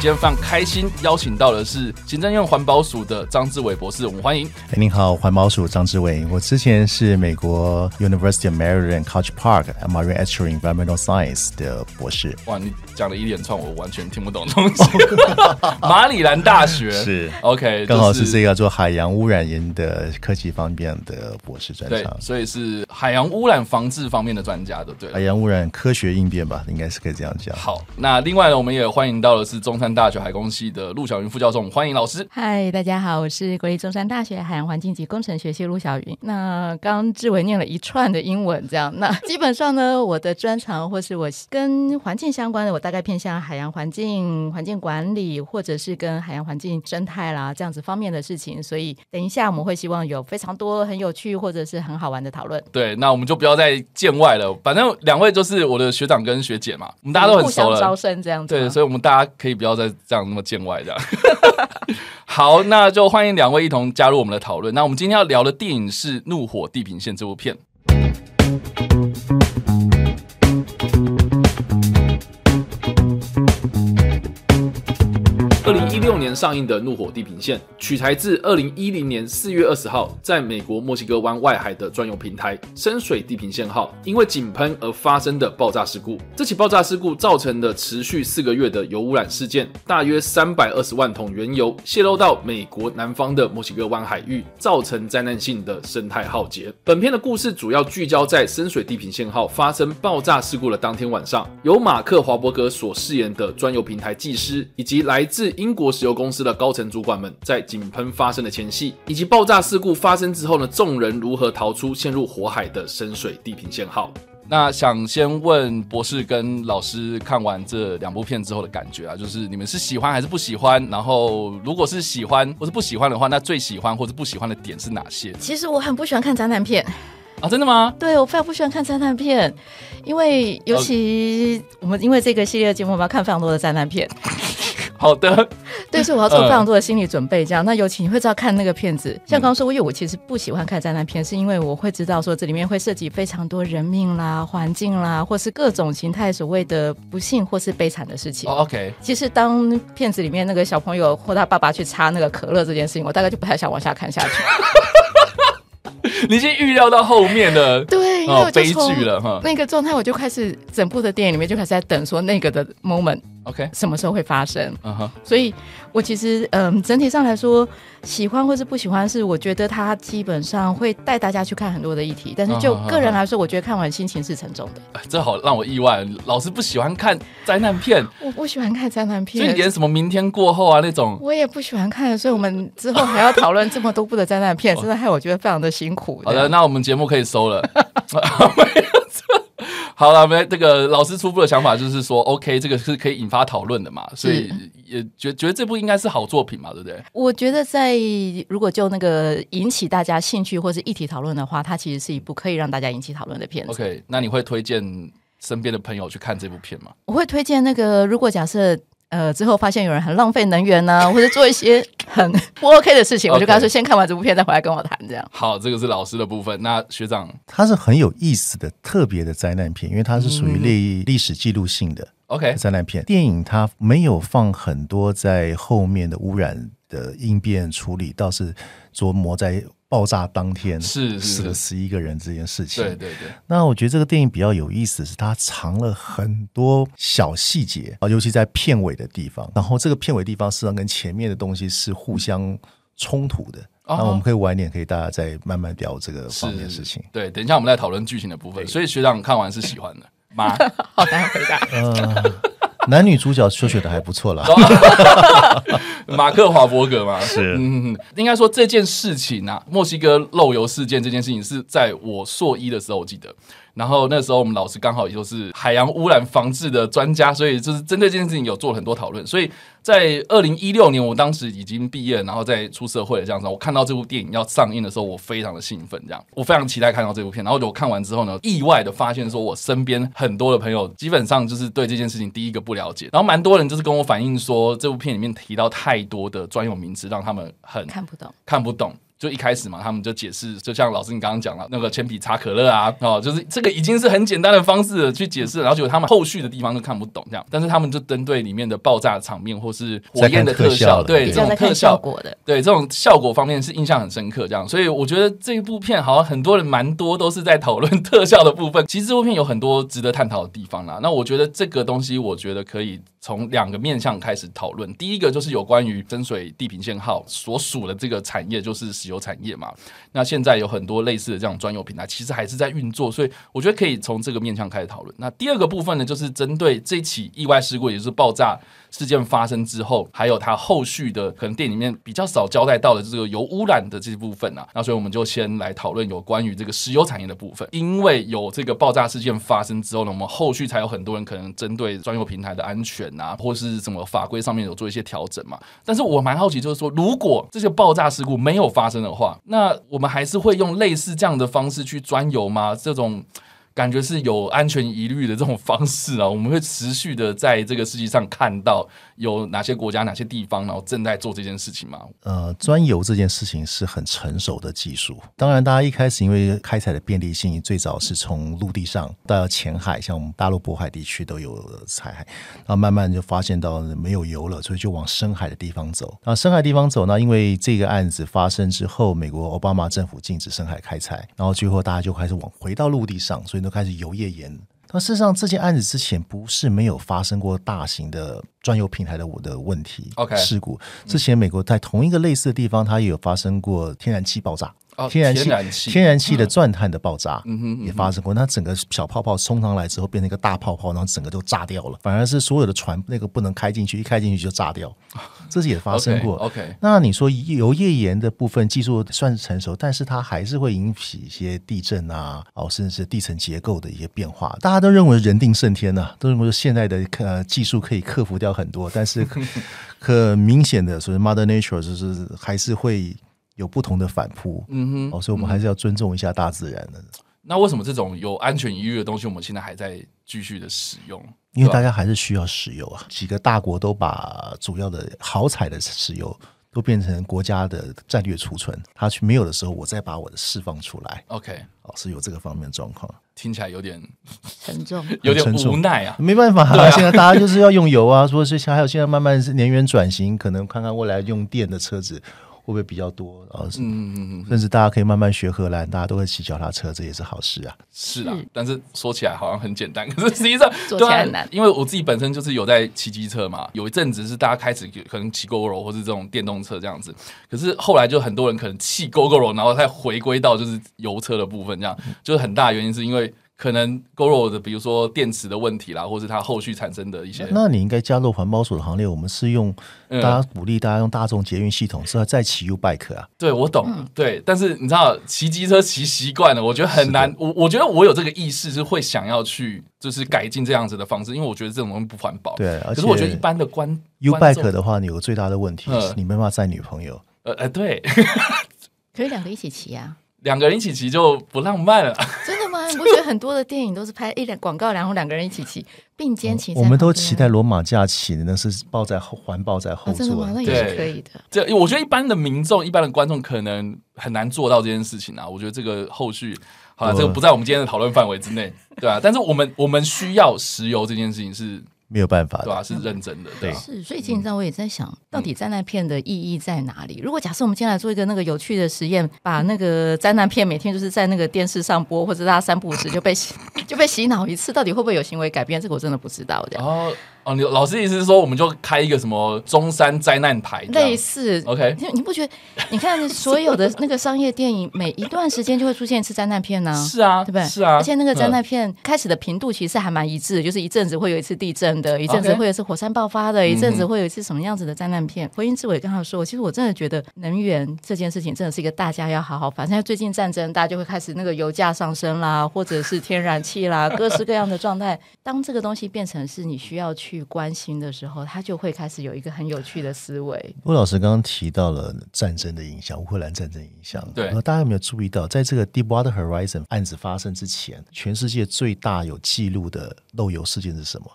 今天非常开心，邀请到的是行政院环保署的张志伟博士，我们欢迎。哎，您好，环保署张志伟。我之前是美国 University of Maryland College Park Marine Estuary Environmental Science 的博士。哇，你讲了一连串我完全听不懂的东西。马里兰大学是 OK，刚好是这个做海洋污染源的科技方面的博士专对长，。所以是海洋污染防治方面的专家，对不对海？洋污染科学应变吧，应该是可以这样讲。好，那另外呢，我们也欢迎到的是中山大学海工系的陆小云副教授，我们欢迎老师。嗨，大家好，我是国立中山大学海洋环境及工程学系陆小云。那刚刚志伟念了一串的英文，这样，那基本上呢，我的专长或是我跟环境相关的，我大概偏向海洋环境、环境管理，或者是跟海洋环境生态啦这样子方面的事情。所以等一下我们会希望有非常多很有趣或者是很好玩的讨论，对，那我们就不要再见外了，反正两位就是我的学长跟学姐嘛，我们大家都很熟互相招。生这样子。对，所以我们大家可以不要再这样那么见外这样。好，那就欢迎两位一同加入我们的讨论。那我们今天要聊的电影是《怒火地平线》这部片。二零一六年上映的《怒火地平线》取材自二零一零年四月二十号在美国墨西哥湾外海的专用平台深水地平线号因为井喷而发生的爆炸事故。这起爆炸事故造成的持续四个月的油污染事件，大约三百二十万桶原油泄漏到美国南方的墨西哥湾海域，造成灾难性的生态浩劫。本片的故事主要聚焦在深水地平线号发生爆炸事故的当天晚上，由马克华伯格所饰演的专有平台技师，以及来自英国国石油公司的高层主管们，在井喷发生的前夕，以及爆炸事故发生之后呢，众人如何逃出陷入火海的深水地平线号。那想先问博士跟老师看完这两部片之后的感觉啊，就是你们是喜欢还是不喜欢？然后如果是喜欢或是不喜欢的话，那最喜欢或者不喜欢的点是哪些其实我很不喜欢看灾难片。啊？真的吗？对我非常不喜欢看灾难片，因为尤其我们因为这个系列的节目，我们要看非常多的灾难片，好的，对，所以我要做非常多的心理准备。这样，那尤其你会知道看那个片子，像刚刚说，因为我其实不喜欢看灾难片，是因为我会知道说这里面会涉及非常多人命啦、环境啦，或是各种形态所谓的不幸或是悲惨的事情。哦，OK，其实当片子里面那个小朋友或他爸爸去插那个可乐这件事情，我大概就不太想往下看下去。你已经预料到后面的对，悲剧了哈。那个状态，我就开始整部的电影里面就开始在等说那个的 moment OK，什么时候会发生。嗯哼，所以我其实嗯，整体上来说，喜欢或是不喜欢，是我觉得它基本上会带大家去看很多的议题，但是就个人来说，我觉得看完心情是沉重的。哎这好让我意外，老师不喜欢看灾难片，我不喜欢看灾难所以片。连什么明天过后啊那种。我也不喜欢看，所以我们之后还要讨论这么多部的灾难片，真的害我觉得非常的辛苦。好的，那我们节目可以收了。好了，没这个老师初步的想法就是说，OK，这个是可以引发讨论的嘛，所以也觉觉得这部应该是好作品嘛，对不对？我觉得在如果就那个引起大家兴趣或是议题讨论的话，它其实是一部可以让大家引起讨论的片子。OK，那你会推荐身边的朋友去看这部片吗？我会推荐那个，如果假设呃之后发现有人很浪费能源呢、或者做一些很不 OK 的事情，我就跟他说，先看完这部片再回来跟我谈，这样。好，这个是老师的部分。那学长它是很有意思的特别的灾难片，因为它是属于历历史记录性的，OK，灾难片。电影它没有放很多在后面的污染的应变处理，倒是琢磨在爆炸当天是是死了十一个人这件事情。对对对，那我觉得这个电影比较有意思的是，它藏了很多小细节啊，尤其在片尾的地方。然后这个片尾地方实际上跟前面的东西是互相冲突的。哦那我们可以晚一点，可以大家再慢慢聊这个方面的事情。对，等一下我们再讨论剧情的部分。所以学长看完是喜欢的吗？好难回答。呃，男女主角说学的还不错啦。马克华伯格嘛，是。嗯，应该说这件事情啊，墨西哥漏油事件这件事情是在我硕一的时候，我记得然后那时候我们老师刚好也就是海洋污染防治的专家，所以就是针对这件事情有做了很多讨论。所以在二零一六年，我当时已经毕业，然后在出社会了这样子，我看到这部电影要上映的时候，我非常的兴奋，这样我非常期待看到这部片。然后我看完之后呢，意外的发现说，我身边很多的朋友基本上就是对这件事情第一个不了解，然后蛮多人就是跟我反映说，这部片里面提到太多的专有名词，让他们很 看不懂。看不懂。就一开始嘛，他们就解释，就像老师你刚刚讲了，那个铅笔擦可乐啊，哦，就是这个已经是很简单的方式去解释，然后结果他们后续的地方都看不懂这样，但是他们就针对里面的爆炸场面或是火焰的特效，对这种特效果的，对这种效果方面是印象很深刻这样，所以我觉得这一部片好像很多人蛮多都是在讨论特效的部分，其实这部片有很多值得探讨的地方啦。那我觉得这个东西，我觉得可以从两个面向开始讨论，第一个就是有关于深水地平线号所属的这个产业，就是油产业嘛。那现在有很多类似的这种专有平台，其实还是在运作，所以我觉得可以从这个面向开始讨论。那第二个部分呢，就是针对这起意外事故，也就是爆炸。事件发生之后，还有它后续的可能店里面比较少交代到的这个油污染的这部分啊，那所以我们就先来讨论有关于这个石油产业的部分。因为有这个爆炸事件发生之后呢，我们后续才有很多人可能针对专有平台的安全啊，或是什么法规上面有做一些调整嘛。但是我蛮好奇，就是说如果这些爆炸事故没有发生的话，那我们还是会用类似这样的方式去专油吗？这种？感觉是有安全疑虑的这种方式啊，我们会持续的在这个世界上看到有哪些国家、哪些地方，然后正在做这件事情吗？呃，钻油这件事情是很成熟的技术。当然，大家一开始因为开采的便利性，最早是从陆地上到浅海，像我们大陆渤海地区都有采海，然后慢慢就发现到没有油了，所以就往深海的地方走。那深海地方走呢？因为这个案子发生之后，美国奥巴马政府禁止深海开采，然后最后大家就开始往回到陆地上，所以。都开始油页岩。但事实上，这件案子之前不是没有发生过大型的专有平台的我的问题，OK 事故。之前美国在同一个类似的地方，它也有发生过天然气爆炸。天然气，天然气的钻探的爆炸也发生过。那整个小泡泡冲上来之后，变成一个大泡泡，然后整个都炸掉了。反而是所有的船那个不能开进去，一开进去就炸掉。这是也发生过。OK，那你说油页岩的部分技术算是成熟，但是它还是会引起一些地震啊，哦，甚至是地层结构的一些变化。大家都认为人定胜天呐，都认为现在的呃技术可以克服掉很多，但是可 明显的，所以 Mother Nature 就是还是会。有不同的反扑，嗯哼，哦，所以我们还是要尊重一下大自然的。那为什么这种有安全疑虑的东西，我们现在还在继续的使用？因为大家还是需要石油啊。几个大国都把主要的好彩的石油都变成国家的战略储存，它去没有的时候，我再把我的释放出来。OK，哦，是有这个方面的状况。听起来有点沉重，有点无奈啊。没办法，现在大家就是要用油啊，说是还有现在慢慢是能源转型，可能看看未来用电的车子。会不会比较多？嗯嗯嗯，甚至大家可以慢慢学荷兰，大家都会骑脚踏车，这也是好事啊。是啊，但是说起来好像很简单，可是 实际上做起来难。因为我自己本身就是有在骑机车嘛，有一阵子是大家开始可能骑 GoGo 或是这种电动车这样子，可是后来就很多人可能弃 GoGo，然后再回归到就是油车的部分，这样就是很大原因是因为。可能 Goro 的，比如说电池的问题啦，或是它后续产生的一些。那你应该加入环保署的行列。我们是用大家鼓励大家用大众捷运系统，是要再骑 U Bike 啊。对，我懂。对，但是你知道骑机车骑习惯了，我觉得很难。我我觉得我有这个意识，是会想要去就是改进这样子的方式，因为我觉得这种东西不环保。对，可是我觉得一般的观 U Bike 的话，你有个最大的问题，你没办法载女朋友。呃呃，对。可以两个一起骑啊。两个人一起骑就不浪漫了。你不觉得很多的电影都是拍一两广告，然后两个人一起骑并肩骑？我们都期待罗马假骑，那是抱在后环抱在后座，那也是可以的。这我觉得一般的民众、一般的观众可能很难做到这件事情啊。我觉得这个后续好了，这个不在我们今天的讨论范围之内，对啊。但是我们我们需要石油这件事情是。没有办法，对吧？是认真的，对。是，所以紧张，我也在想，到底灾难片的意义在哪里？如果假设我们今天来做一个那个有趣的实验，把那个灾难片每天就是在那个电视上播，或者大家三不五时就被洗 就被洗脑一次，到底会不会有行为改变？这个我真的不知道。然后哦，你老师意思是说，我们就开一个什么中山灾难台，类似 OK 你你不觉得？你看所有的那个商业电影，每一段时间就会出现一次灾难片呢、是啊，对不对？是啊，而且那个灾嗯难片开始的频度其实还蛮一致的，就是一阵子会有一次地震的，一阵子会有一次火山爆发的，一阵子会有一次什么样子的灾难片。回应志伟刚才说，其实我真的觉得能源这件事情真的是一个大家要好好反。正最近战争，大家就会开始那个油价上升啦，或者是天然气啦，各式各样的状态。当这个东西变成是你需要去关心的时候，他就会开始有一个很有趣的思维。陆老师刚刚提到了战争的影响，乌克兰战争影响。对呃大家有没有注意到，在这个 Deepwater Horizon 案子发生之前，全世界最大有记录的漏油事件是什么？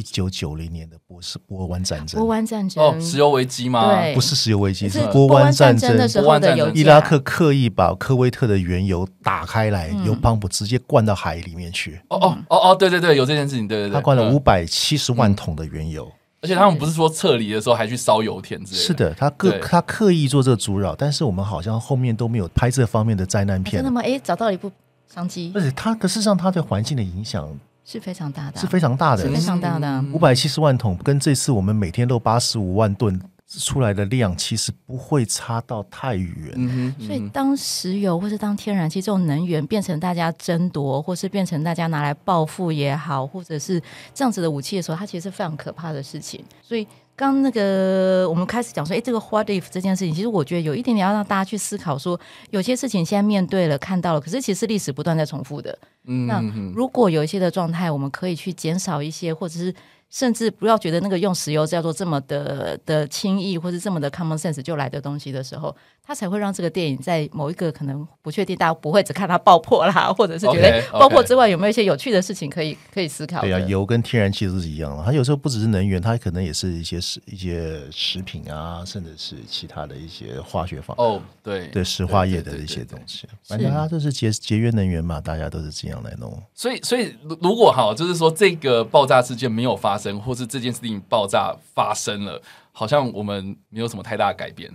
一九九零年的波斯波湾战争。波，湾战争，哦，石油危机吗？对。不是石油危机，是波湾战争的时候的油价，伊拉克刻意把科威特的原油打开来，嗯。油泵不直接灌到海里面去，哦哦哦哦，对对对，有这件事情，对对对，他灌了嗯。五百七十万桶的原油。而且他们不是说撤离的时候还去烧油田之类的，是的，他刻他刻意做这个阻扰，但是我们好像后面都没有拍这方面的灾难片。真的。吗？哎，找到了一部商机。而且他，可事实上，他对环境的影响是非常大的啊，是非常大的是。非常大的啊。五百七十万桶跟这次我们每天漏八十五万吨出来的量，其实不会差到太远。所以，当石油或是当天然气这种能源变成大家争夺，或是变成大家拿来报复也好，或者是这样子的武器的时候，它其实是非常可怕的事情。所以，刚那个我们开始讲说，哎，这个 what if 这件事情，其实我觉得有一点点要让大家去思考说，有些事情现在面对了、看到了，可是其实历史不断在重复的。那嗯嗯嗯如果有一些的状态，我们可以去减少一些，或者是甚至不要觉得那个用石油叫做这么的的轻易，或是这么的 common sense 就来的东西的时候，它才会让这个电影在某一个可能不确定，大家不会只看它爆破啦，或者是觉得爆破之外有没有一些有趣的事情可以可以思考。对啊、油跟天然气都是一样的。它有时候不只是能源，它可能也是一些食一些食品啊，甚至是其他的一些化学方哦，对对石化业的一些东西。反正它就是节节约能源嘛，大家都是这样来弄。所以，所以如如果哈，就是说这个爆炸事件没有发生，或是这件事情爆炸发生了，好像我们没有什么太大的改变。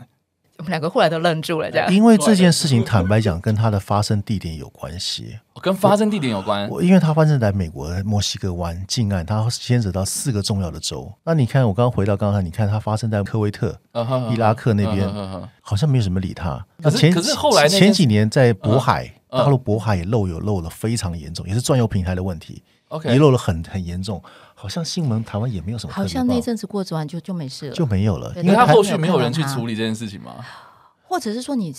我们两个后来都愣住了，这样。因为这件事情，坦白讲，跟它的发生地点有关系。跟发生地点有关。我因为它发生在美国墨西哥湾近岸，它牵扯到四个重要的州。那你看，我刚刚回到刚才，你看它发生在科威特、伊拉克那边好像没有什么理他。那前可是可是后来前几年在渤海，嗯大陆渤海也漏油漏的非常严重，也是转油平台的问题，OK，遗漏了很很严重。好像新闻台湾也没有什么好像那阵子过完就就没事了，就没有了，对因为他后续没有人去处理这件事情吗？或者是说你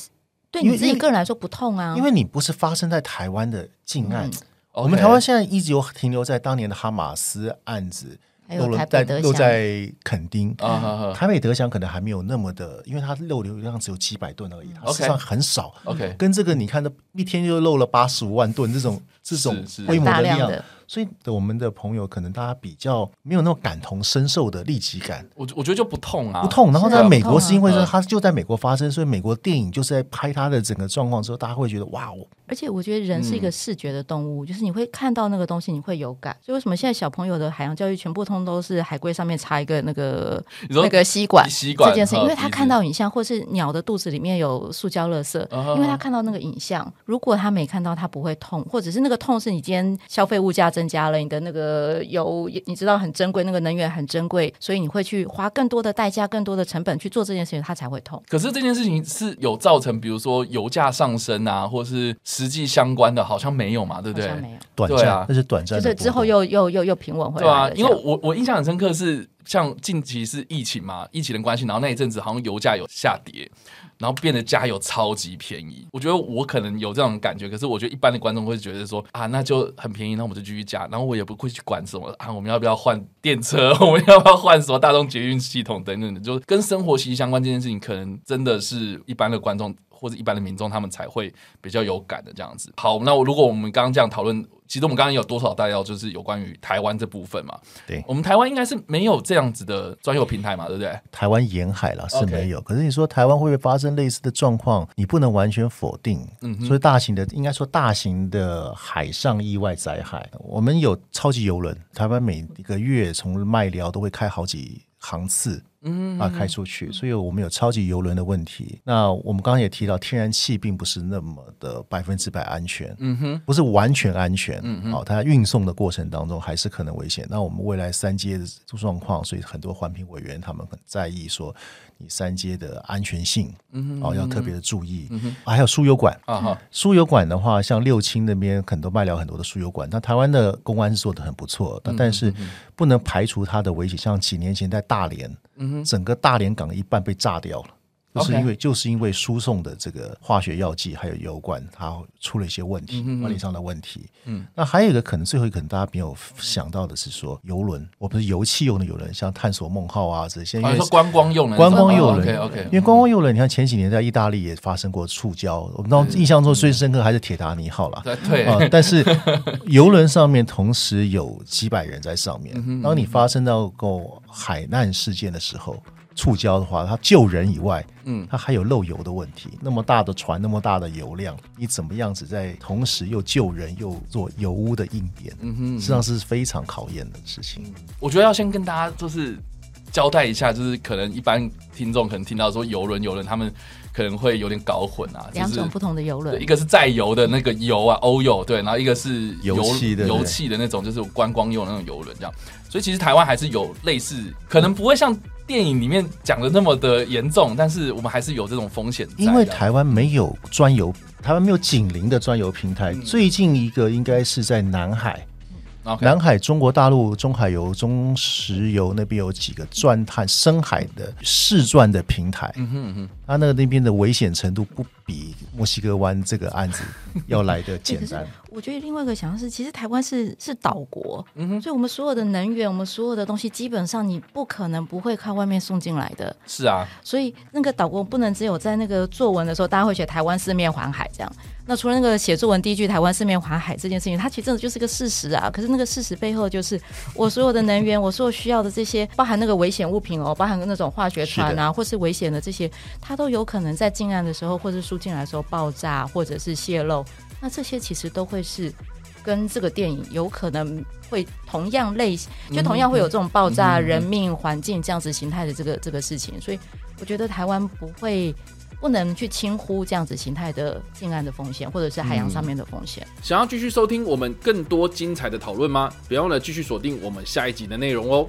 对你自己个人来说不痛啊，因为你不是发生在台湾的近岸，嗯。我们台湾现在一直有停留在当年的哈马斯案子，漏了在漏在垦丁。啊台北德祥可能还没有那么的，因为它漏流量只有几百吨而已，它实际上很少。，OK，跟这个你看的一天就漏了八十五万吨这种这种规模的量大量的，所以我们的朋友可能大家比较没有那种感同身受的立即感，我我觉得就不痛啊，不痛。然后在美国是因为说嗯它就在美国发生，所以美国电影就是在拍它的整个状况之后，大家会觉得哇哦，而且我觉得人是一个视觉的动物，就是你会看到那个东西，你会有感。所以为什么现在小朋友的海洋教育全部通都是海龟上面插一个那个那个吸管吸管这件事因为他看到影像，或是鸟的肚子里面有塑胶垃圾，因为他看到那个影像，如果他没看到，他不会痛，或者是那个痛是你今天消费物价增加了，你的那个油你知道很珍贵，那个能源很珍贵，所以你会去花更多的代价、更多的成本去做这件事情，它才会痛。可是这件事情是有造成，比如说油价上升啊，或是实际相关的，好像没有嘛，对不对好像？没有，短对啊暂那是短暂的，就是之后又又又又平稳回来对啊因为我我印象很深刻是，像近期是疫情嘛，疫情的关系，然后那一阵子好像油价有下跌，然后变得加油超级便宜。我觉得我可能有这种感觉，可是我觉得一般的观众会觉得说啊，那就很便宜，那我们就继续加，然后我也不会去管什么啊，我们要不要换电车，我们要不要换什么大众捷运系统等等的，就跟生活息息相关这件事情，可能真的是一般的观众。或者一般的民众，他们才会比较有感的这样子。好，那我如果我们刚刚这样讨论，其实我们刚刚有多少大要就是有关于台湾这部分嘛？对我们台湾应该是没有这样子的专有平台嘛，对不对？台湾沿海啦是没有，可是你说台湾会不会发生类似的状况？你不能完全否定。嗯所以大型的，应该说大型的海上意外灾害，我们有超级游轮，台湾每一个月从麦寮都会开好几航次嗯啊开出去，所以我们有超级游轮的问题。那我们刚刚也提到，天然气并不是那么的百分之百安全，嗯哼，不是完全安全，嗯哼，好，它运送的过程当中还是可能危险。那我们未来三阶的状况，所以很多环评委员他们很在意说。你三阶的安全性，嗯哦，要特别的注意。还有输油管啊，哈，输油管的话，像六轻那边很多卖了很多的输油管，那台湾的公安是做的很不错，但是不能排除它的危险。像几年前在大连，整个大连港一半被炸掉了。就是因为就是因为输送的这个化学药剂还有油罐，它出了一些问题，管理上的问题。嗯，那还有一个可能，最后一个可能大家没有想到的是说，游轮，我不是油气用的游轮，像探索梦号啊这些，因为观光用的观光游轮，OK OK，因为观光游轮，你看前几年在意大利也发生过触礁，我们当印象中最深刻还是铁达尼号了，对啊，但是游轮上面同时有几百人在上面，当你发生到过海难事件的时候。触礁的话，它救人以外，嗯，它还有漏油的问题。那么大的船，那么大的油量，你怎么样子在同时又救人又做油污的应变？嗯哼，实际上是非常考验的事情。我觉得要先跟大家就是交代一下，就是可能一般听众可能听到说游轮，游轮他们可能会有点搞混啊。两种不同的游轮，一个是载油的那个油啊，欧油对，然后一个是油气的油气的那种，就是观光用的那种游轮这样。所以其实台湾还是有类似，可能不会像。电影里面讲的那么的严重，但是我们还是有这种风险。因为台湾没有专游，台湾没有紧邻的专游平台。最近一个应该是在南海。南海、中国大陆、中海油、中石油那边有几个钻探深海的试钻的平台，嗯哼哼，它那个那边的危险程度不比墨西哥湾这个案子要来的简单。我觉得另外一个想法是，其实台湾是是岛国，嗯哼，所以我们所有的能源，我们所有的东西，基本上你不可能不会靠外面送进来的。是啊，所以那个岛国不能只有在那个作文的时候，大家会写台湾四面环海这样。那除了那个写作文第一句“台湾四面环海”这件事情，它其实真的就是个事实啊。可是那个事实背后，就是我所有的能源，我所有需要的这些，包含那个危险物品哦，包含那种化学船啊，或是危险的这些，它都有可能在进岸的时候，或者输进来的时候爆炸，或者是泄露。那这些其实都会是跟这个电影有可能会同样类型，就同样会有这种爆炸、人命、环境这样子形态的这个这个事情。所以我觉得台湾不会。不能去轻忽这样子形态的近岸的风险，或者是海洋上面的风险。想要继续收听我们更多精彩的讨论吗？别忘了继续锁定我们下一集的内容哦。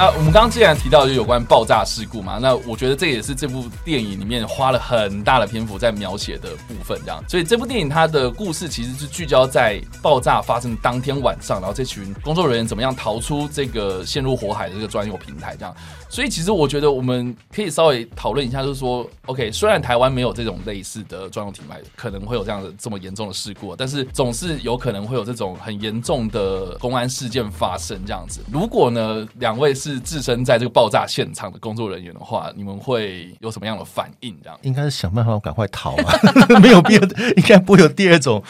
那我们刚刚既然提到就有关爆炸事故嘛，那我觉得这也是这部电影里面花了很大的篇幅在描写的部分，这样。所以这部电影它的故事其实是聚焦在爆炸发生当天晚上，然后这群工作人员怎么样逃出这个陷入火海的这个专用平台，这样。所以其实我觉得我们可以稍微讨论一下，就是说，OK，虽然台湾没有这种类似的专用停牌，可能会有这样的这么严重的事故，但是总是有可能会有这种很严重的公安事件发生这样子。如果呢，两位是置身在这个爆炸现场的工作人员的话，你们会有什么样的反应？这样应该是想办法赶快逃啊，没有必要，应该不会有第二种。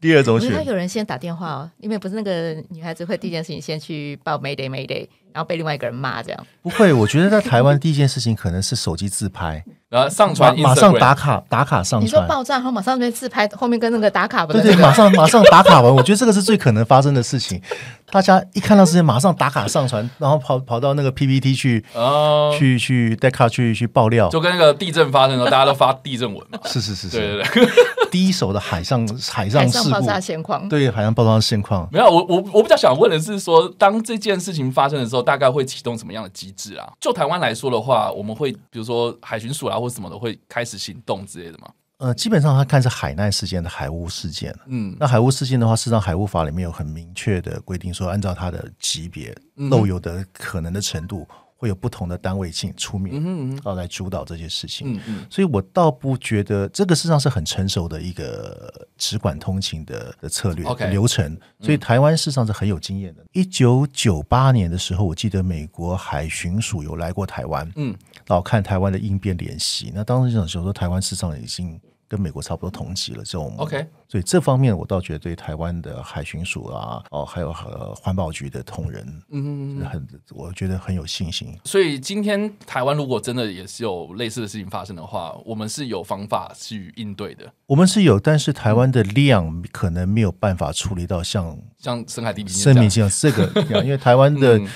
第二种，他有人先打电话哦，因为不是那个女孩子会第一件事情先去报 Mayday Mayday。然后被另外一个人骂，这样不会。我觉得在台湾第一件事情可能是手机自拍，然后上传，马上打卡打卡上传。你说爆炸后马上那自拍，后面跟那个打卡，对对，马上马上打卡完。我觉得这个是最可能发生的事情。大家一看到这些，马上打卡上传，然后跑跑到那个 PPT 去，哦，去去带卡去去爆料，就跟那个地震发生的时候，大家都发地震文嘛。是是是是，对对对，第一手的海上海上事故爆炸现况，对海上爆炸现况。没有，我我我比较想问的是说，当这件事情发生的时候，大概会启动。什么样的机制啊？就台湾来说的话，我们会比如说海巡署啊，或什么的，会开始行动之类的吗？呃，基本上它看是海难事件的海污事件。嗯，那海污事件的话，事实上海污法里面有很明确的规定，说按照它的级别漏油的可能的程度，会有不同的单位进出面，嗯嗯啊来主导这些事情。嗯嗯，所以我倒不觉得这个事实上是很成熟的一个直管通勤的的策略流程，所以台湾事实上是很有经验的。一九九八年的时候，我记得美国海巡署有来过台湾，嗯，然后看台湾的应变联习。那当时想说，台湾事实上已经跟美国差不多同级了，这种 OK 所以这方面我倒觉得对台湾的海巡署啊，哦，还有呃环保局的同仁，嗯，很我觉得很有信心。所以今天台湾如果真的也是有类似的事情发生的话，我们是有方法去应对的，我们是有，但是台湾的量可能没有办法处理到像像深海地平线生命这样。线这个，因为台湾的嗯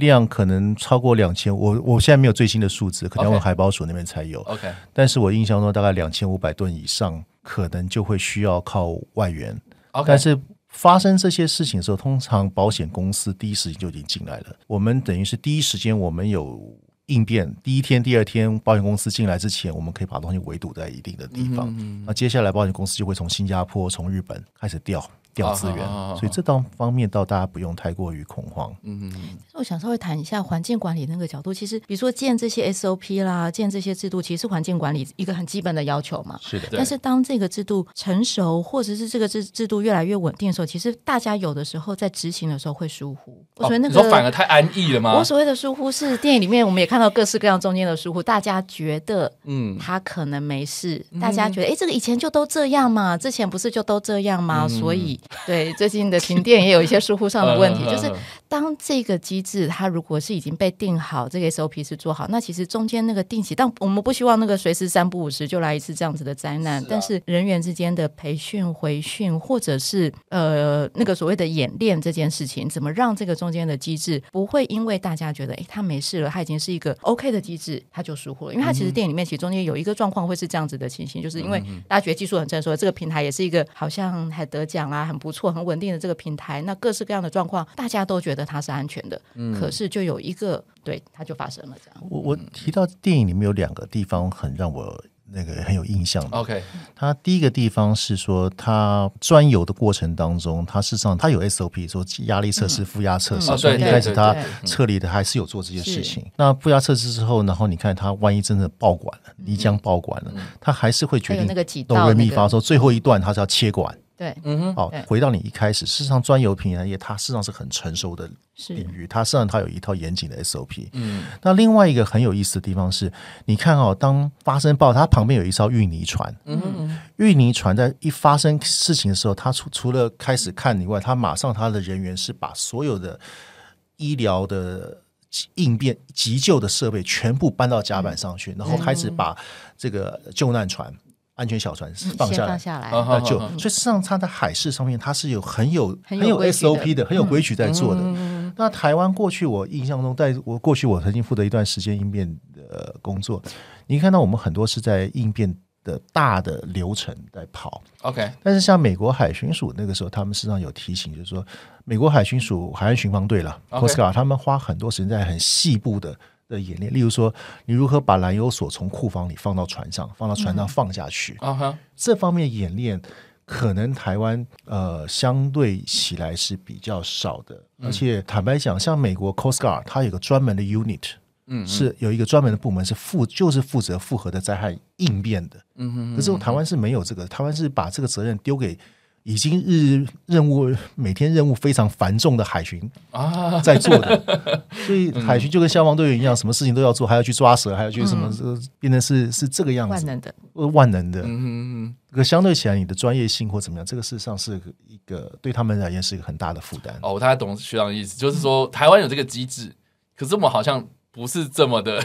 量可能超过两千，我我现在没有最新的数字，可能要问海保署那边才有。OK 但是我印象中大概两千五百吨以上，可能就会需要靠外援。OK，但是发生这些事情的时候，通常保险公司第一时间就已经进来了。我们等于是第一时间，我们有应变，第一天、第二天，保险公司进来之前，我们可以把东西围堵在一定的地方。那接下来，保险公司就会从新加坡、从日本开始调调资源，所以这当方面倒大家不用太过于恐慌。嗯我想稍微谈一下环境管理那个角度。其实，比如说建这些 SOP 啦，建这些制度，其实是环境管理一个很基本的要求嘛。是的，但是当这个制度成熟，或者是这个制制度越来越稳定的时候，其实大家有的时候在执行的时候会疏忽。我所谓那哦你说反，而太安逸了吗我？所谓的疏忽是电影里面我们也看到各式各样中间的疏忽，大家觉得嗯，他可能没事，大家觉得哎，诶这个以前就都这样嘛，之前不是就都这样吗？所以对最近的停电也有一些疏忽上的问题，就是当这个机制它如果是已经被定好，这个 SOP 是做好，那其实中间那个定期，但我们不希望那个随时三不五时就来一次这样子的灾难，是啊。但是人员之间的培训、回训，或者是呃那个所谓的演练这件事情，怎么让这个中间的机制不会因为大家觉得哎他没事了，他已经是一个 OK 的机制，他就疏忽了，因为他其实电影里面其实中间有一个状况会是这样子的情形，就是因为大家觉得技术很成熟，这个平台也是一个好像还得奖啦，很不错、很稳定的这个平台，那各式各样的状况，大家都觉得它是安全的，可是就有一个对它就发生了这样。我我提到电影里面有两个地方很让我那个很有印象的。OK 它第一个地方是说，它专游的过程当中，它事实上它有 SOP，说压力测试、负压测试，哦所以一开始它撤离的还是有做这些事情。那负压测试之后，然后你看它万一真的爆管了，泥浆爆管了，它还是会决定那个几哆道那个瑞咪发说最后一段它是要切管。对，好对，回到你一开始，事实上专有平台业它事实上是很成熟的领域，它实际上它有一套严谨的 SOP。嗯，那另外一个很有意思的地方是，你看哦，当发生爆，它旁边有一艘运泥船，嗯，运泥船在一发生事情的时候，它除除了开始看以外，它马上它的人员是把所有的医疗的。应变急救的设备全部搬到甲板上去，然后开始把这个救难船、安全小船放下来放，下来，啊哈呃，就所以事实上，它在海事上面，它是有很有很有 SOP 的，很有规矩在做的。那台湾过去我印象中，在我过去我曾经负责一段时间应变的工作，你看到我们很多是在应变的大的流程在跑，OK。但是像美国海巡署那个时候，他们实际上有提醒，就是说美国海巡署海岸巡防队了 OK，Coast Guard，他们花很多时间在很细部的。的演练，例如说，你如何把燃油锁从库房里放到船上，放到船上放下去，啊哈。这方面演练，可能台湾呃相对起来是比较少的，而且坦白讲，像美国 Coast Guard 它有个专门的 unit，嗯是有一个专门的部门是负就是负责复合的灾害应变的，嗯哼可是台湾是没有这个，台湾是把这个责任丢给。已经日任务每天任务非常繁重的海巡啊。在做的，所以海巡就跟消防队员一样，什么事情都要做，还要去抓蛇，还要去什么，这变成是是这个样子，万能的，呃万能的。嗯嗯嗯。可相对起来，你的专业性或怎么样，这个事实上是一个对他们而言是一个很大的负担。哦，我大概懂学长的意思，就是说台湾有这个机制，可是我们好像不是这么的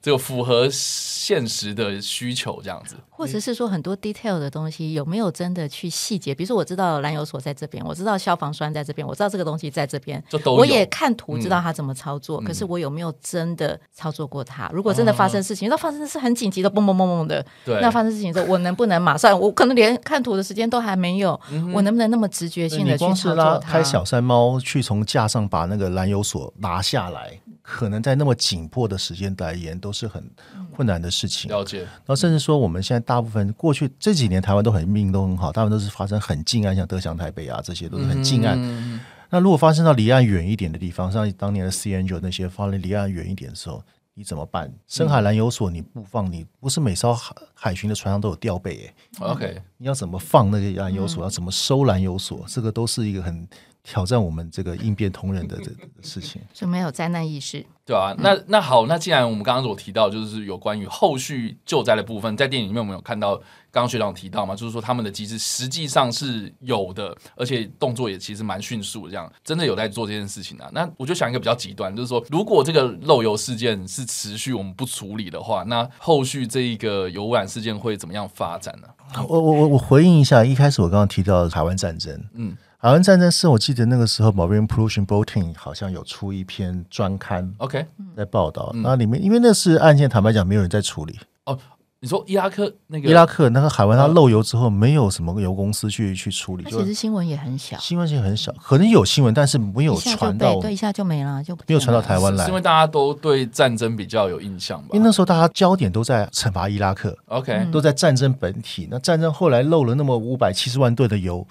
这个符合现实的需求这样子。或者是说很多 detail 的东西有没有真的去细节？比如说我知道燃油锁在这边，我知道消防栓在这边，我知道这个东西在这边，就都有我也看图嗯知道它怎么操作，可是我有没有真的操作过它？如果真的发生事情，那发生的是很紧急的，嘣嘣嘣嘣的，对，那发生事情的时候，我能不能马上？我可能连看图的时间都还没有，我能不能那么直觉性的去光是拉操作它？开小山猫去从架上把那个燃油锁拿下来，可能在那么紧迫的时间来言，都是很困难的事情。了解，然后甚至说，我们现在大部分过去这几年台湾都很命都很好，大部分都是发生很近岸，像德祥、台北啊，这些都是很近岸。嗯那如果发生到离岸远一点的地方，像当年的 C N 九那些发生离岸远一点的时候，你怎么办？深海蓝油所你不放，你不是每艘海海巡的船上都有吊背诶、OK，你要怎么放那个蓝油锁？要怎么收蓝油锁？这个都是一个很挑战我们这个应变同仁的 这的事情。就没有灾难意识。对啊，那那好，那既然我们刚刚所提到，就是有关于后续救灾的部分，在电影里面我们有看到，刚刚学长提到嘛，就是说他们的机制实际上是有的，而且动作也其实蛮迅速，这样真的有在做这件事情啊。那我就想一个比较极端，就是说，如果这个漏油事件是持续我们不处理的话，那后续这一个油污染事件会怎么样发展呢？我我我我回应一下，一开始我刚刚提到的海湾战争，嗯，海湾战争是我记得那个时候 Marine Pollution Bulletin 好像有出一篇专刊 OK，在报道，那里面因为那是案件，坦白讲没有人在处理。哦你说伊拉克那个伊拉克那个海湾它漏油之后，没有什么油公司去去处理，其实新闻也很小，新闻性很小，可能有新闻，但是没有传到，被对，一下就没了，就不没有传到台湾来是因。为大家都对战争比较有印象吧因为那时候大家焦点都在惩罚伊拉克，？OK，都在战争本体。那战争后来漏了那么五百七十万吨的油，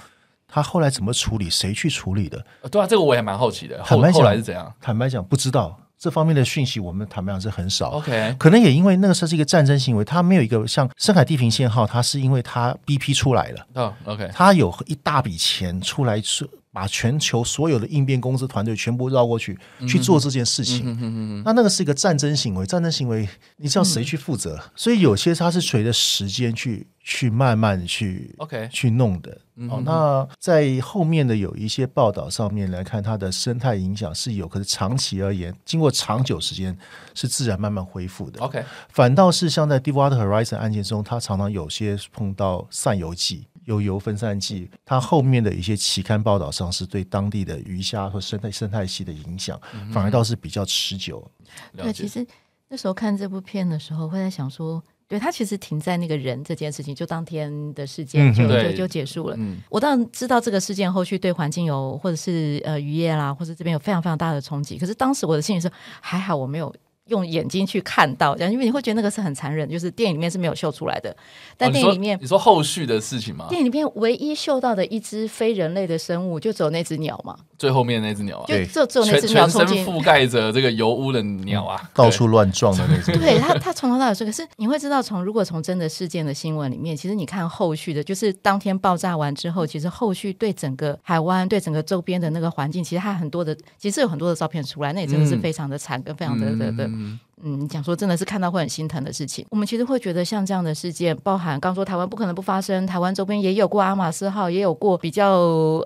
他后来怎么处理？谁去处理的？呃对啊，这个我也蛮好奇的，后坦白讲后来是怎样坦白讲，不知道这方面的讯息，我们坦白讲是很少。？OK，可能也因为那个时候是一个战争行为，它没有一个像深海地平线号，它是因为它 BP 出来了，哦，OK，它有一大笔钱出来，是把全球所有的应变公司团队全部绕过去去做这件事情。那那个是一个战争行为，战争行为你知道谁去负责？所以有些它是随着时间去去慢慢去 OK 去弄的。哦，那在后面的有一些报道上面来看，它的生态影响是有，可是长期而言，经过长久时间是自然慢慢恢复的。OK，反倒是像在 Deepwater Horizon 案件中，它常常有些碰到散油剂、有油分散剂，它后面的一些期刊报道上是对当地的鱼虾和生态生态系的影响，反而倒是比较持久。对，其。实那时候看这部片的时候，会在想说，对他其实停在那个人这件事情，就当天的事件就、嗯就就结束了。嗯我当然知道这个事件后续对环境有，或者是呃渔业啦，或者这边有非常非常大的冲击。可是当时我的心里是，还好我没有。用眼睛去看到，这样，因为你会觉得那个是很残忍，就是电影里面是没有秀出来的。但哦电影里面，你说你说后续的事情吗？电影里面唯一秀到的一只非人类的生物，就只有那只鸟嘛，最后面那只鸟啊，就对只有只有那只鸟全身冲进覆盖着这个油污的鸟啊，到处乱撞的那种。对它，它从头到尾说，可是你会知道从，如果从真的事件的新闻里面，其实你看后续的，就是当天爆炸完之后，其实后续对整个海湾、对整个周边的那个环境，其实它很多的，其实有很多的照片出来，那也真的是嗯非常的惨，跟非常的的的，嗯 Mm-hmm. 嗯，讲说真的是看到会很心疼的事情。我们其实会觉得像这样的事件，包含刚说台湾不可能不发生，台湾周边也有过阿马斯号，也有过比较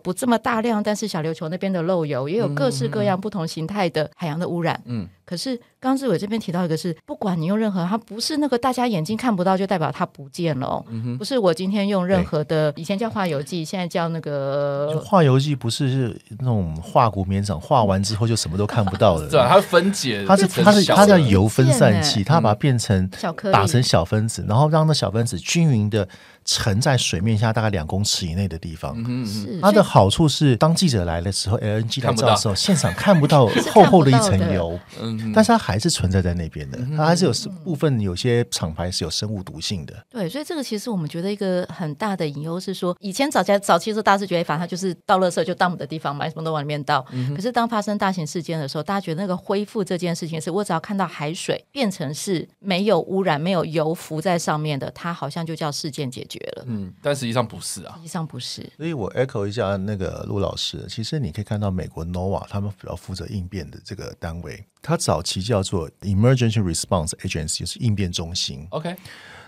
不这么大量，但是小琉球那边的漏油，也有各式各样不同形态的海洋的污染。嗯，可是刚志伟这边提到一个是，不管你用任何，它不是那个大家眼睛看不到，就代表它不见了、哦。嗯不是我今天用任何的，以前叫化油剂，现在叫那就个。化油剂不是是那种化骨绵掌，化完之后就什么都看不到 对啊，它分解它是它是它的它叫油分散变器，它把它变成打成小分子，然后让那小分子均匀的沉在水面下大概两公尺以内的地方。嗯嗯它的好处是，当记者来的时候，LNG 来照的时候，现场看不到 厚厚的一层油，嗯，但是它还是存在在那边的。它还是有部分有些厂牌是有生物毒性的。对，所以这个其实我们觉得一个很大的隐忧是说，以前早期早期的时候，大家是觉得反正它就是倒垃圾就 dump 的地方嘛，什么都往里面倒。可是当发生大型事件的时候，大家觉得那个恢复这件事情是，我只要看到海水变成是没有污染、没有油浮在上面的，它好像就叫事件解决了。嗯，但实际上不是啊实，际上不是。所以我 echo 一下那个陆老师，其实你可以看到美国 NOAA 他们比较负责应变的这个单位，它早期叫做 Emergency Response Agency，就是应变中心。OK，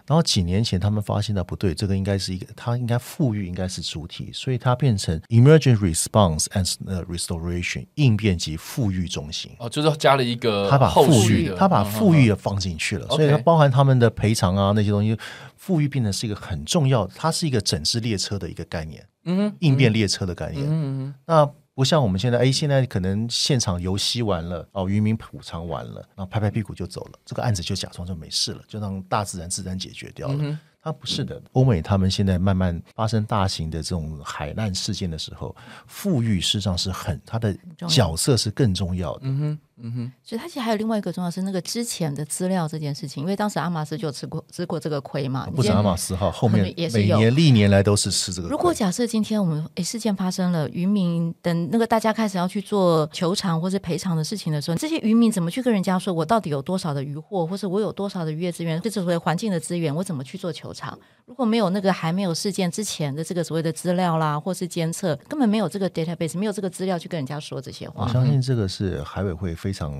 然后几年前他们发现到不对，这个应该是一个，它应该富裕应该是主体，所以它变成 Emergency Response and 呃 Restoration 应变及富裕中心。哦，就是加了一个他把后富裕的，，他把嗯富裕也放进去了，所以它包含他们的赔偿啊那些东西，富裕变成是一个很重要，它是一个整治列车的一个概念，嗯哼应变列车的概念。嗯嗯那不像我们现在，哎，现在可能现场游戏完了，哦，渔民补偿完了，然后拍拍屁股就走了，这个案子就假装就没事了，就让大自然自然解决掉了。它不是的，欧美他们现在慢慢发生大型的这种海难事件的时候，富裕事实上是很他的角色是更重要的。嗯哼，嗯哼，所以它其实还有另外一个重要是那个之前的资料这件事情，因为当时阿玛斯就有吃过吃过这个亏嘛。不止阿玛斯哈，后面也是有每年历年来都是吃这个。如果假设今天我们诶事件发生了，渔民等那个大家开始要去做求偿或是赔偿的事情的时候，这些渔民怎么去跟人家说我到底有多少的渔获，或是我有多少的渔业资源，这所谓环境的资源，我怎么去做求偿？如果没有那个还没有事件之前的这个所谓的资料啦，或是监测，根本没有这个 database，没有这个资料去跟人家说这些话，我相信这个是海委会非常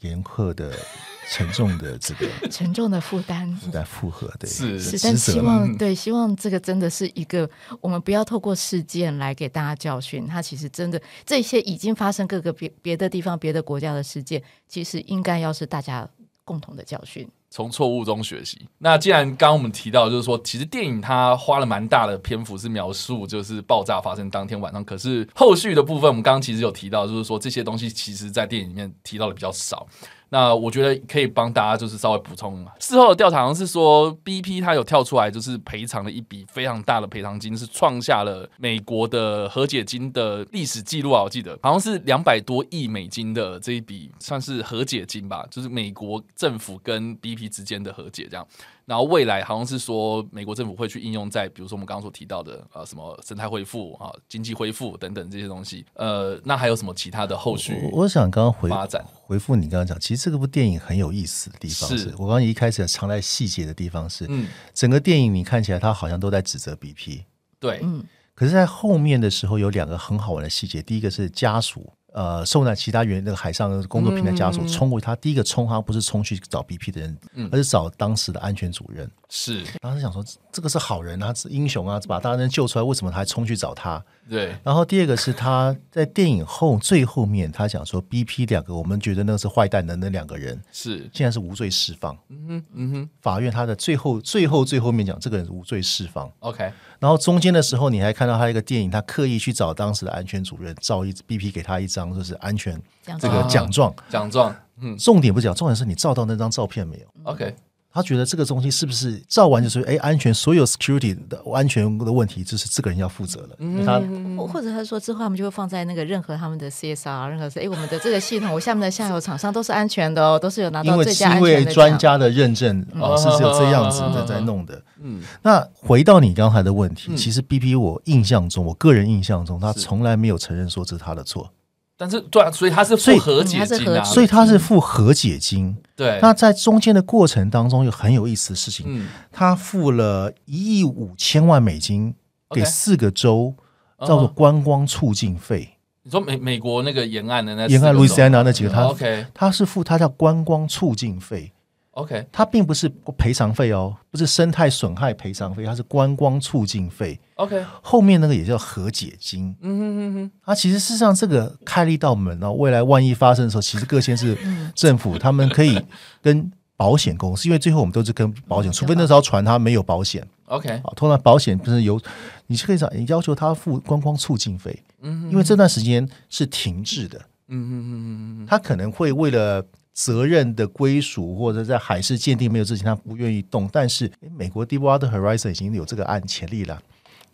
严苛的、沉重的这个 沉重的负担。来负荷的是是，但希。望对，希望这个真的是一个，我们不要透过事件来给大家教训。它其实真的这些已经发生各个别别的地方、别的国家的事件，其实应该要是大家共同的教训。从错误中学习。那既然刚刚我们提到，就是说，其实电影它花了蛮大的篇幅是描述就是爆炸发生当天晚上，可是后续的部分，我们刚刚其实有提到，就是说这些东西其实在电影里面提到的比较少。那我觉得可以帮大家就是稍微补充。事后的调查好像是说，BP 它有跳出来就是赔偿了一笔非常大的赔偿金，是创下了美国的和解金的历史记录啊！我记得好像是两百多亿美金的这一笔算是和解金吧，就是美国政府跟 BP 之间的和解这样。然后未来好像是说，美国政府会去应用在比如说我们刚刚所提到的呃什么生态恢复啊、经济恢复等等这些东西。呃，那还有什么其他的后续我我想刚刚回发展？回复你刚刚讲，其实这个部电影很有意思的地方是是，我刚刚一开始藏在细节的地方是，嗯，整个电影你看起来它好像都在指责 BP，对，嗯，可是，在后面的时候有两个很好玩的细节。第一个是家属，呃，受难其他原那个海上的工作平台家属冲过去，他第一个冲，他不是冲去找 BP 的人，而是找当时的安全主任。是，当时想说，这个是好人啊，是英雄啊，把大人救出来，为什么他还冲去找他？对，然后第二个是他在电影后最后面，他讲说 BP 两个我们觉得那是坏蛋的那两个人，是，现在是无罪释放。嗯哼，嗯哼法院他的最后最后最后面讲这个人无罪释放。，OK，然后中间的时候，你还看到他一个电影，他刻意去找当时的安全主任，照一 BP 给他一张就是安全这个奖状。奖状，嗯重点不是讲，重点是你照到那张照片没有？，OK，他觉得这个东西是不是照完就是哎安全所有 security 的安全的问题，就是这个人要负责了。嗯他或或者他说之后，他们就会放在那个任何他们的 CSR，任何是哎，我们的这个系统，我下面的下游厂商都是安全的哦，都是有拿到最佳安因为全的奖。专家的认证 哦，是只有这样子的在弄的。嗯，那回到你刚才的问题，其实 BP 我印象中，我个人印象中，他是从来没有承认说这是他的错，但是对啊，所以他是付和解金啊，所以他是付和解金。对，那在中间的过程当中，有很有意思的事情，嗯，他付了一亿五千万美金给四个州，嗯叫做观光促进费。你说美美国那个沿岸的那沿岸路易斯安那那几个，他 OK 他是付他叫观光促进费，OK 它并不是赔偿费哦，不是生态损害赔偿费，它是观光促进费。OK，后面那个也叫和解金。嗯哼哼哼，啊，其实事实上这个开了一道门哦，未来万一发生的时候，其实各县市政府他们可以跟保险公司，因为最后我们都是跟保险，除非那艘船它没有保险。OK，啊，通常保险不是有，你是可以讲你要求他付观光促进费，嗯，因为这段时间是停滞的，嗯嗯嗯嗯嗯，他可能会为了责任的归属或者在海事鉴定没有之前，他不愿意动，但是诶美国 Deepwater Horizon 已经有这个案潜力了，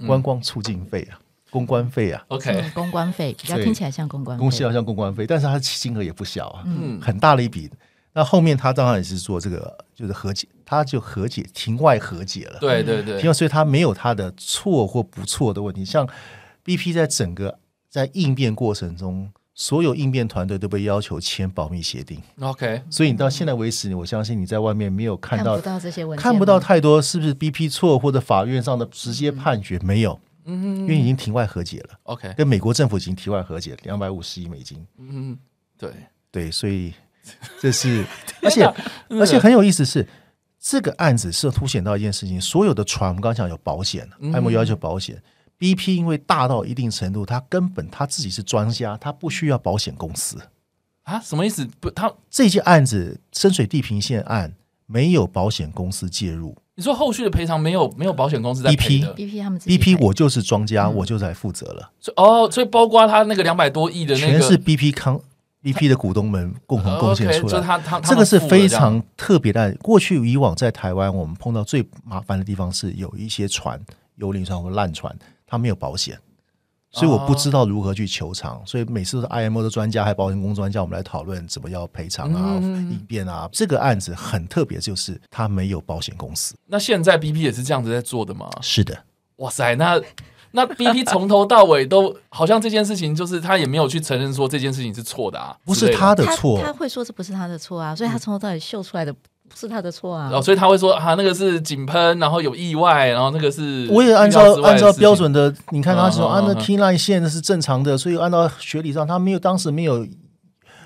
观光促进费啊，公关费啊，OK，嗯公关费比较听起来像公关费，公司要像公关费，但是它的金额也不小啊，嗯很大的一笔。那后面他当然也是做这个，就是和解，他就和解，庭外和解了。对对对庭，外，所以他没有他的错或不错的问题。像 BP 在整个在应变过程中，所有应变团队都被要求签保密协定，OK，所以你到现在为止，我相信你在外面没有看到看不到这些文件，看不到太多是不是 BP 错或者法院上的直接判决没有，嗯。因为已经庭外和解了，OK，跟美国政府已经庭外和解，两百五十亿美金。嗯，对，对，所以这是，而且而且很有意思是，这个案子是凸显到一件事情：所有的船，我们刚刚讲有保险，艾摩要求保险。BP 因为大到一定程度，他根本他自己是专家，他不需要保险公司。啊，什么意思？不，他这件案子深水地平线案没有保险公司介入你说后续的赔偿没有没有保险公司在赔的，BP 他们自己，BP 我就是庄家，我就来负责了，所以哦，所以包括他那个两百多亿的那个全是 BP 康 BP 的股东们共同贡献出来。就他他这个是非常特别的案。过去以往在台湾，我们碰到最麻烦的地方是有一些船、幽灵船或烂船，它没有保险，所以我不知道如何去求偿。所以每次都是 IMO 的专家还有保险公司专家，我们来讨论怎么要赔偿啊、嗯应变啊。这个案子很特别，就是他没有保险公司。那现在 BP 也是这样子在做的吗？是的，哇塞，那那 BP 从头到尾都好像这件事情，就是他也没有去承认说这件事情是错的啊，不是他的。他的错他。会说这不是他的错啊，所以他从头到尾秀出来的不是他的错啊。哦，所以他会说啊，那个是井喷，然后有意外，然后那个是我也按照按照标准的，你看他说啊，那嗯嗯嗯 key line 线是正常的，所以按照学理上，他没有当时没有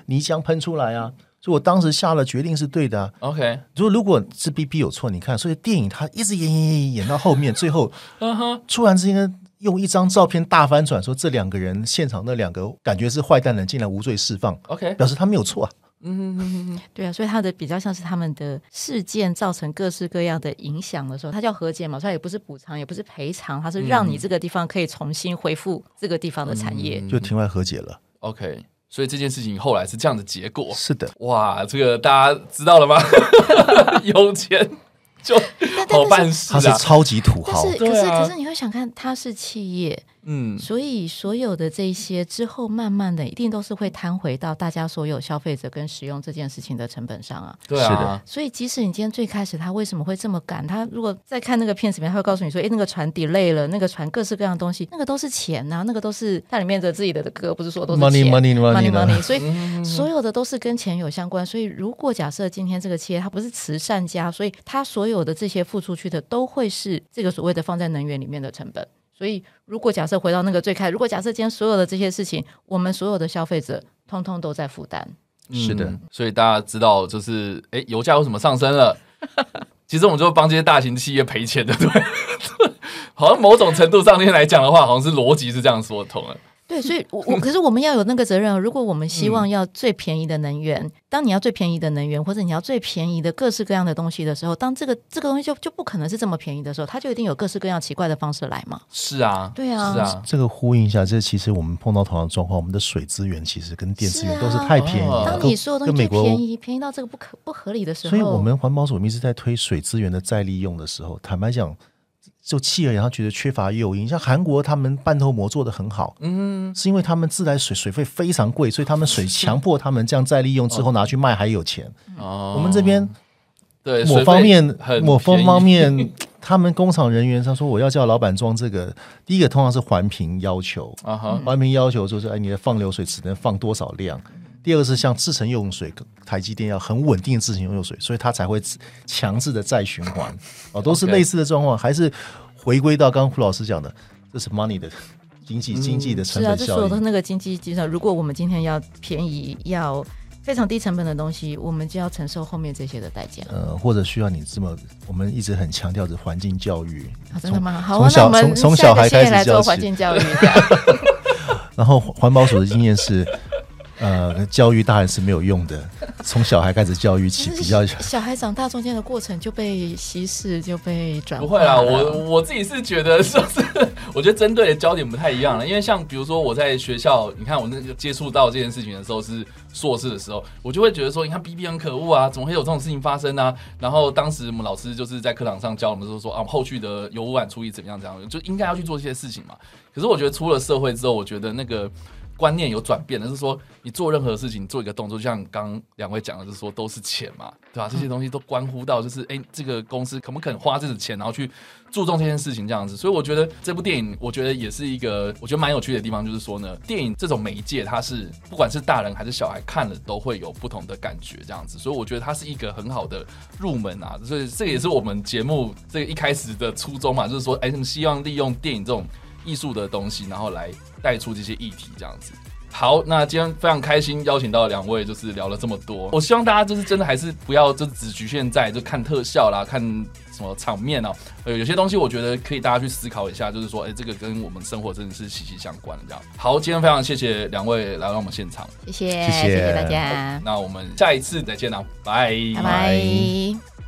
泥浆喷出来啊，所以我当时下了决定是对的、啊。OK，如果如果是 BP 有错，你看，所以电影它一直演演演演演到后面，最后 嗯哼，突然之间用一张照片大翻转，说这两个人现场那两个感觉是坏蛋人，竟然无罪释放，OK，表示他没有错啊。嗯哼哼哼对啊，所以他的比较像是他们的事件造成各式各样的影响的时候，他叫和解嘛，所以它也不是补偿，也不是赔偿，它是让你这个地方可以重新恢复这个地方的产业。嗯就庭外和解了。OK，所以这件事情后来是这样的结果。是的，哇，这个大家知道了吗？有钱就好办事他是啊。超级土豪但，是，可是，可是你会想看，他是企业，嗯，所以所有的这些之后，慢慢的一定都是会摊回到大家所有消费者跟使用这件事情的成本上啊。对啊是的，所以，即使你今天最开始他为什么会这么赶，他如果再看那个片子里面，他会告诉你说，哎，那个船 delay 了，那个船各式各样的东西，那个都是钱呐、那个都是它里面的自己的歌，不是说都是 Money, money, money money money，所以嗯所有的都是跟钱有相关。所以，如果假设今天这个企业它不是慈善家，所以它所有的这些付出去的都会是这个所谓的放在能源里面的成本。所以，如果假设回到那个最开，如果假设今天所有的这些事情，我们所有的消费者通通都在负担，是的嗯所以大家知道，就是哎，油价为什么上升了？其实我们就帮这些大型企业赔钱的，对。好像某种程度上面来讲的话，好像是逻辑是这样说通的。对，所以我我可是我们要有那个责任哦。如果我们希嗯望要最便宜的能源，当你要最便宜的能源，或者你要最便宜的各式各样的东西的时候，当这个这个东西就就不可能是这么便宜的时候，它就一定有各式各样奇怪的方式来嘛。是啊，对啊是啊，这个呼应一下，这其实我们碰到同样的状况，我们的水资源其实跟电资源都是太便宜哦了，当你所有东西跟美国最便宜，便宜到这个不可不合理的时候，所以我们环保署一直在推水资源的再利用的时候，坦白讲，就企而然后觉得缺乏诱因。像韩国，他们半透膜做的很好，嗯，是因为他们自来水水费非常贵，所以他们水强迫他们这样再利用之后拿去卖还有钱。哦我们这边对某方面某方方面，他们工厂人员他说我要叫老板装这个，第一个通常是环评要求，啊哈，环评要求就是哎你的放流水只能放多少量。第二个是像制成用水，台积电要很稳定的制成用水，所以它才会强制的再循环，哦，都是类似的状况，还是回归到刚刚胡老师讲的，这是 money 的经济经济的成是啊，本效应这所有的。那个经济计算。如果我们今天要便宜，要非常低成本的东西，我们就要承受后面这些的代价。呃，或者需要你这么，我们一直很强调的环境教育，啊，真的吗？好从小从从小孩开始来做环境教育，然后环保署的经验是，呃，教育大人是没有用的，从小孩开始教育起比较。小孩长大中间的过程就被稀释，就被转化不会啦，我我自己是觉得，说是我觉得针对的焦点不太一样了。因为像比如说我在学校，你看我那个接触到这件事情的时候是硕士的时候，我就会觉得说，你看 B B 很可恶啊，怎么会有这种事情发生呢、然后当时我们老师就是在课堂上教我们说说啊，后续的油污染处理怎么样怎么样，就应该要去做这些事情嘛。可是我觉得出了社会之后，我觉得那个。观念有转变的是说，你做任何事情，做一个动作，就像刚两位讲的，是说都是钱嘛，对吧？这些东西都关乎到，就是哎、这个公司肯不肯花这个钱，然后去注重这件事情这样子。所以我觉得这部电影，我觉得也是一个我觉得蛮有趣的地方，就是说呢，电影这种媒介，它是不管是大人还是小孩看了都会有不同的感觉这样子。所以我觉得它是一个很好的入门啊，所以这也是我们节目这个一开始的初衷嘛，就是说，哎、你希望利用电影这种艺术的东西，然后来带出这些议题这样子。好，那今天非常开心邀请到两位，就是聊了这么多。我希望大家就是真的还是不要就只局限在就看特效啦，看什么场面哦、呃，有些东西我觉得可以大家去思考一下，就是说，哎、这个跟我们生活真的是息息相关的这样。好，今天非常谢谢两位来到我们现场，谢谢谢谢谢谢大家，那我们下一次再见啦，拜拜拜。